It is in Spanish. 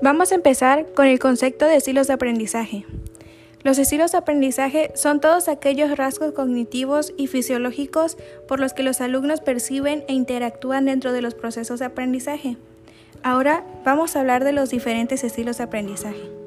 Vamos a empezar con el concepto de estilos de aprendizaje. Los estilos de aprendizaje son todos aquellos rasgos cognitivos y fisiológicos por los que los alumnos perciben e interactúan dentro de los procesos de aprendizaje. Ahora vamos a hablar de los diferentes estilos de aprendizaje.